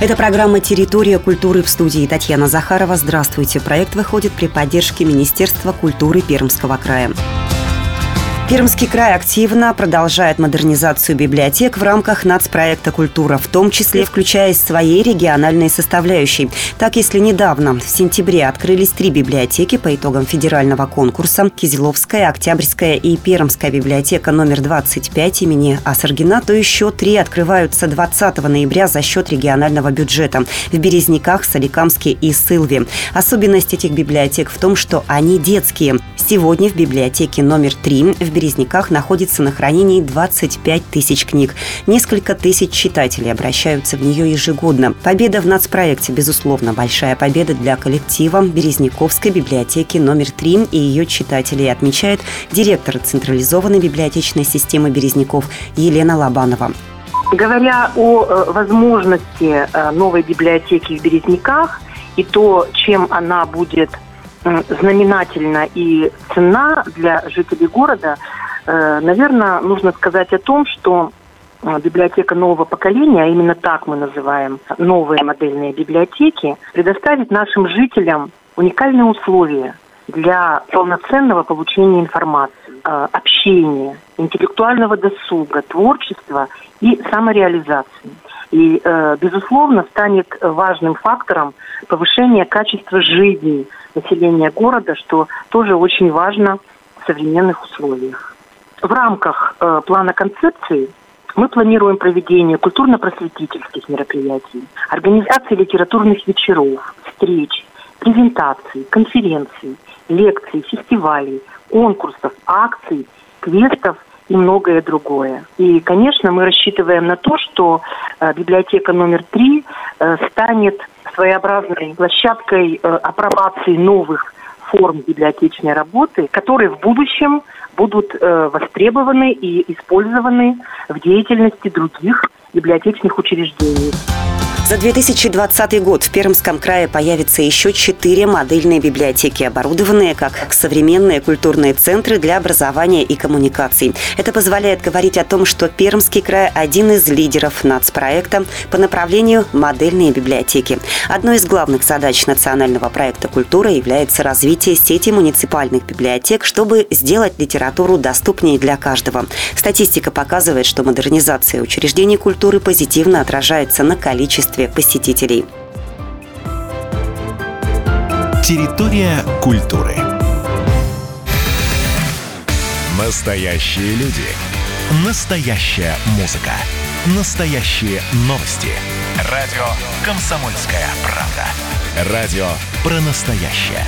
Это программа «Территория культуры» в студии Татьяна Захарова. Здравствуйте. Проект выходит при поддержке Министерства культуры Пермского края. Пермский край активно продолжает модернизацию библиотек в рамках нацпроекта «Культура», в том числе включая своей региональной составляющей. Так, если недавно, в сентябре, открылись три библиотеки по итогам федерального конкурса – Кизиловская, Октябрьская и Пермская библиотека номер 25 имени Асаргина, то еще три открываются 20 ноября за счет регионального бюджета в Березниках, Соликамске и Сылве. Особенность этих библиотек в том, что они детские. Сегодня в библиотеке номер 3 в Березняках находится на хранении 25 тысяч книг. Несколько тысяч читателей обращаются в нее ежегодно. Победа в нацпроекте, безусловно, большая победа для коллектива Березняковской библиотеки номер 3 и ее читателей, отмечает директор централизованной библиотечной системы Березняков Елена Лобанова. Говоря о э, возможности э, новой библиотеки в Березняках и то, чем она будет знаменательна и цена для жителей города, э, наверное, нужно сказать о том, что э, библиотека нового поколения, а именно так мы называем новые модельные библиотеки, предоставит нашим жителям уникальные условия для полноценного получения информации, э, общения, интеллектуального досуга, творчества и самореализации. И, безусловно, станет важным фактором повышения качества жизни населения города, что тоже очень важно в современных условиях. В рамках э, плана концепции мы планируем проведение культурно-просветительских мероприятий, организации литературных вечеров, встреч, презентаций, конференций, лекций, фестивалей, конкурсов, акций, квестов и многое другое. И, конечно, мы рассчитываем на то, что э, библиотека номер три э, станет своеобразной площадкой э, апробации новых форм библиотечной работы, которые в будущем будут э, востребованы и использованы в деятельности других библиотечных учреждений. За 2020 год в Пермском крае появится еще четыре модельные библиотеки, оборудованные как современные культурные центры для образования и коммуникаций. Это позволяет говорить о том, что Пермский край – один из лидеров нацпроекта по направлению модельные библиотеки. Одной из главных задач национального проекта «Культура» является развитие сети муниципальных библиотек, чтобы сделать литературу доступнее для каждого. Статистика показывает, что модернизация учреждений культуры позитивно отражается на количестве количестве посетителей. Территория культуры. Настоящие люди. Настоящая музыка. Настоящие новости. Радио «Комсомольская правда». Радио про настоящее.